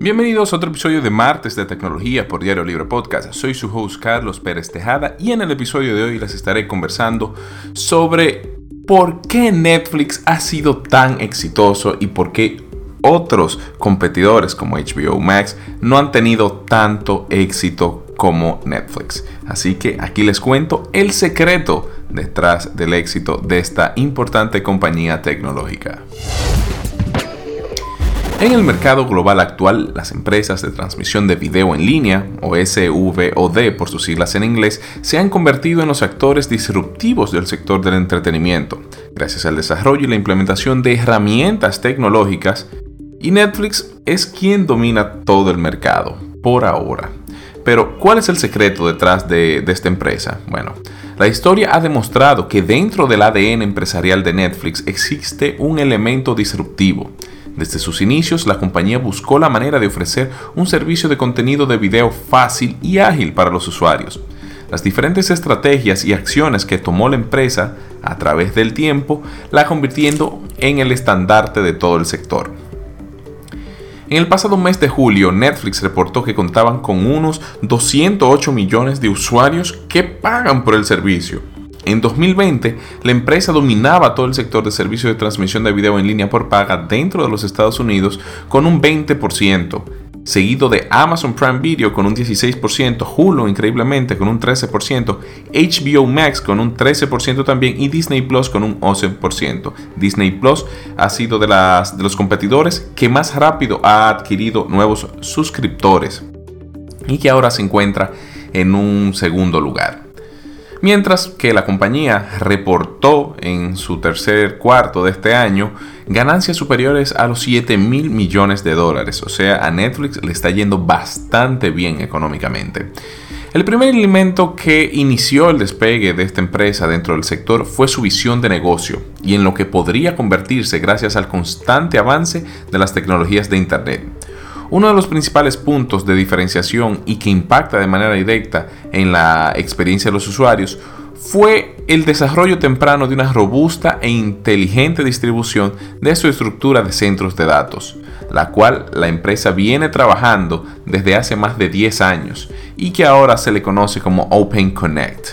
Bienvenidos a otro episodio de Martes de Tecnología por Diario Libre Podcast. Soy su host Carlos Pérez Tejada y en el episodio de hoy les estaré conversando sobre por qué Netflix ha sido tan exitoso y por qué otros competidores como HBO Max no han tenido tanto éxito como Netflix. Así que aquí les cuento el secreto detrás del éxito de esta importante compañía tecnológica. En el mercado global actual, las empresas de transmisión de video en línea, o SVOD por sus siglas en inglés, se han convertido en los actores disruptivos del sector del entretenimiento, gracias al desarrollo y la implementación de herramientas tecnológicas, y Netflix es quien domina todo el mercado, por ahora. Pero, ¿cuál es el secreto detrás de, de esta empresa? Bueno, la historia ha demostrado que dentro del ADN empresarial de Netflix existe un elemento disruptivo, desde sus inicios, la compañía buscó la manera de ofrecer un servicio de contenido de video fácil y ágil para los usuarios. Las diferentes estrategias y acciones que tomó la empresa a través del tiempo la convirtiendo en el estandarte de todo el sector. En el pasado mes de julio, Netflix reportó que contaban con unos 208 millones de usuarios que pagan por el servicio, en 2020, la empresa dominaba todo el sector de servicios de transmisión de video en línea por paga dentro de los Estados Unidos con un 20%, seguido de Amazon Prime Video con un 16%, Hulu increíblemente con un 13%, HBO Max con un 13% también y Disney Plus con un 11%. Disney Plus ha sido de, las, de los competidores que más rápido ha adquirido nuevos suscriptores y que ahora se encuentra en un segundo lugar. Mientras que la compañía reportó en su tercer cuarto de este año ganancias superiores a los 7 mil millones de dólares. O sea, a Netflix le está yendo bastante bien económicamente. El primer elemento que inició el despegue de esta empresa dentro del sector fue su visión de negocio y en lo que podría convertirse gracias al constante avance de las tecnologías de Internet. Uno de los principales puntos de diferenciación y que impacta de manera directa en la experiencia de los usuarios fue el desarrollo temprano de una robusta e inteligente distribución de su estructura de centros de datos, la cual la empresa viene trabajando desde hace más de 10 años y que ahora se le conoce como Open Connect.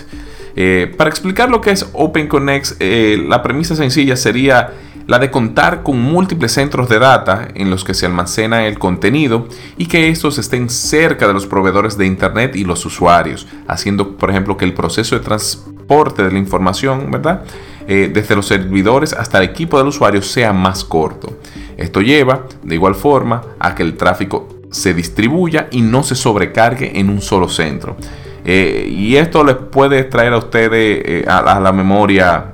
Eh, para explicar lo que es Open Connect, eh, la premisa sencilla sería la de contar con múltiples centros de data en los que se almacena el contenido y que estos estén cerca de los proveedores de Internet y los usuarios, haciendo, por ejemplo, que el proceso de transporte de la información, ¿verdad? Eh, desde los servidores hasta el equipo del usuario sea más corto. Esto lleva, de igual forma, a que el tráfico se distribuya y no se sobrecargue en un solo centro. Eh, y esto les puede traer a ustedes eh, a la memoria,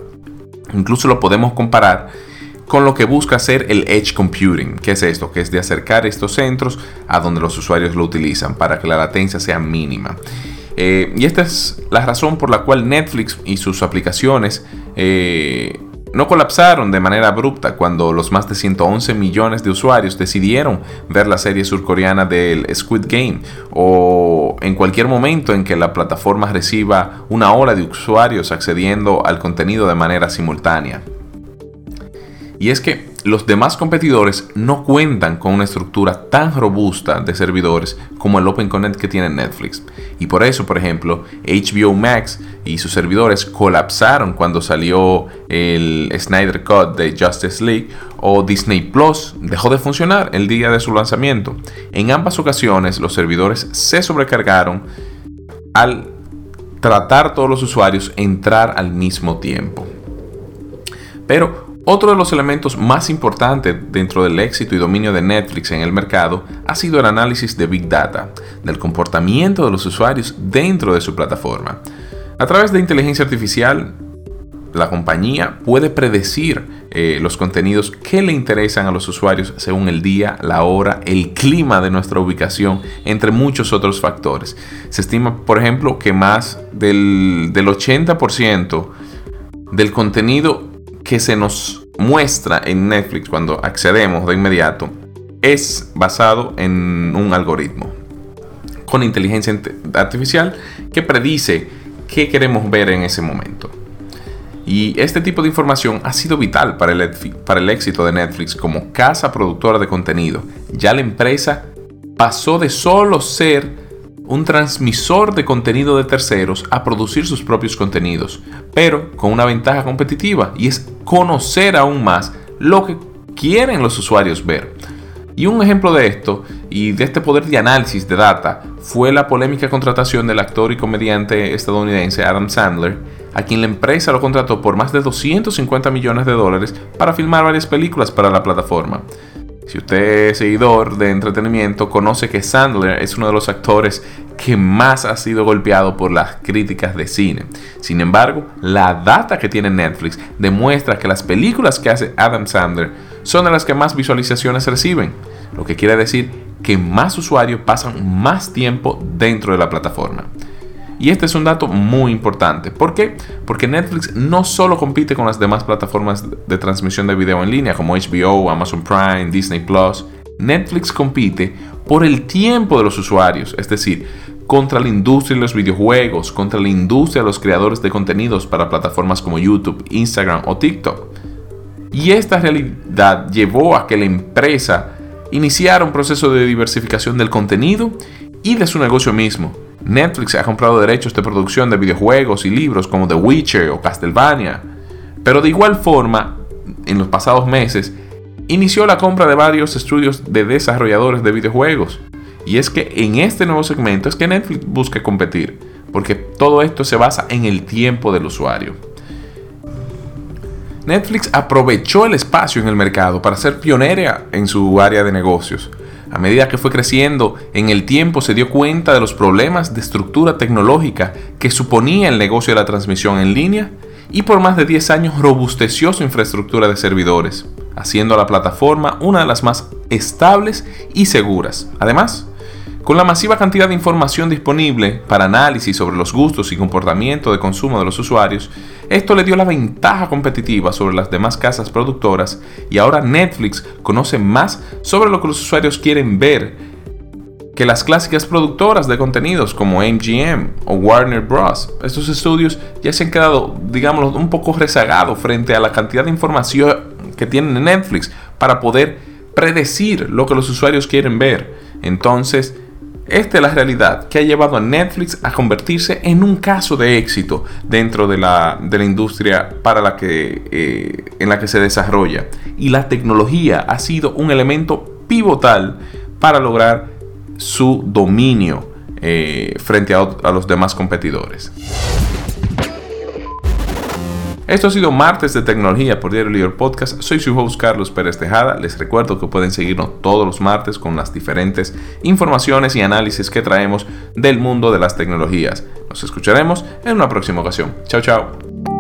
incluso lo podemos comparar con lo que busca hacer el Edge Computing. ¿Qué es esto? Que es de acercar estos centros a donde los usuarios lo utilizan para que la latencia sea mínima. Eh, y esta es la razón por la cual Netflix y sus aplicaciones eh, no colapsaron de manera abrupta cuando los más de 111 millones de usuarios decidieron ver la serie surcoreana del Squid Game o en cualquier momento en que la plataforma reciba una ola de usuarios accediendo al contenido de manera simultánea. Y es que los demás competidores no cuentan con una estructura tan robusta de servidores como el Open Connect que tiene Netflix. Y por eso, por ejemplo, HBO Max y sus servidores colapsaron cuando salió el Snyder Cut de Justice League o Disney Plus dejó de funcionar el día de su lanzamiento. En ambas ocasiones los servidores se sobrecargaron al tratar todos los usuarios entrar al mismo tiempo. Pero otro de los elementos más importantes dentro del éxito y dominio de Netflix en el mercado ha sido el análisis de Big Data, del comportamiento de los usuarios dentro de su plataforma. A través de inteligencia artificial, la compañía puede predecir eh, los contenidos que le interesan a los usuarios según el día, la hora, el clima de nuestra ubicación, entre muchos otros factores. Se estima, por ejemplo, que más del, del 80% del contenido que se nos muestra en Netflix cuando accedemos de inmediato es basado en un algoritmo con inteligencia artificial que predice qué queremos ver en ese momento. Y este tipo de información ha sido vital para el, para el éxito de Netflix como casa productora de contenido. Ya la empresa pasó de solo ser un transmisor de contenido de terceros a producir sus propios contenidos, pero con una ventaja competitiva y es conocer aún más lo que quieren los usuarios ver. Y un ejemplo de esto y de este poder de análisis de data fue la polémica contratación del actor y comediante estadounidense Adam Sandler, a quien la empresa lo contrató por más de 250 millones de dólares para filmar varias películas para la plataforma. Si usted es seguidor de entretenimiento, conoce que Sandler es uno de los actores que más ha sido golpeado por las críticas de cine. Sin embargo, la data que tiene Netflix demuestra que las películas que hace Adam Sandler son de las que más visualizaciones reciben, lo que quiere decir que más usuarios pasan más tiempo dentro de la plataforma. Y este es un dato muy importante. ¿Por qué? Porque Netflix no solo compite con las demás plataformas de transmisión de video en línea como HBO, Amazon Prime, Disney Plus. Netflix compite por el tiempo de los usuarios, es decir, contra la industria de los videojuegos, contra la industria de los creadores de contenidos para plataformas como YouTube, Instagram o TikTok. Y esta realidad llevó a que la empresa iniciara un proceso de diversificación del contenido y de su negocio mismo. Netflix ha comprado derechos de producción de videojuegos y libros como The Witcher o Castlevania. Pero de igual forma, en los pasados meses, inició la compra de varios estudios de desarrolladores de videojuegos. Y es que en este nuevo segmento es que Netflix busca competir, porque todo esto se basa en el tiempo del usuario. Netflix aprovechó el espacio en el mercado para ser pionera en su área de negocios a medida que fue creciendo en el tiempo se dio cuenta de los problemas de estructura tecnológica que suponía el negocio de la transmisión en línea y por más de 10 años robusteció su infraestructura de servidores, haciendo a la plataforma una de las más estables y seguras. Además, con la masiva cantidad de información disponible para análisis sobre los gustos y comportamiento de consumo de los usuarios, esto le dio la ventaja competitiva sobre las demás casas productoras y ahora Netflix conoce más sobre lo que los usuarios quieren ver que las clásicas productoras de contenidos como MGM o Warner Bros. Estos estudios ya se han quedado, digamos, un poco rezagados frente a la cantidad de información que tienen Netflix para poder predecir lo que los usuarios quieren ver. Entonces, esta es la realidad que ha llevado a Netflix a convertirse en un caso de éxito dentro de la, industria para la que, eh, en la que se desarrolla. Y la tecnología ha sido un elemento pivotal para lograr su dominio eh, frente a los demás competidores. Esto ha sido Martes de Tecnología por Diario Libre Podcast. Soy su host Carlos Pérez Tejada. Les recuerdo que pueden seguirnos todos los martes con las diferentes informaciones y análisis que traemos del mundo de las tecnologías. Nos escucharemos en una próxima ocasión. Chao, chao.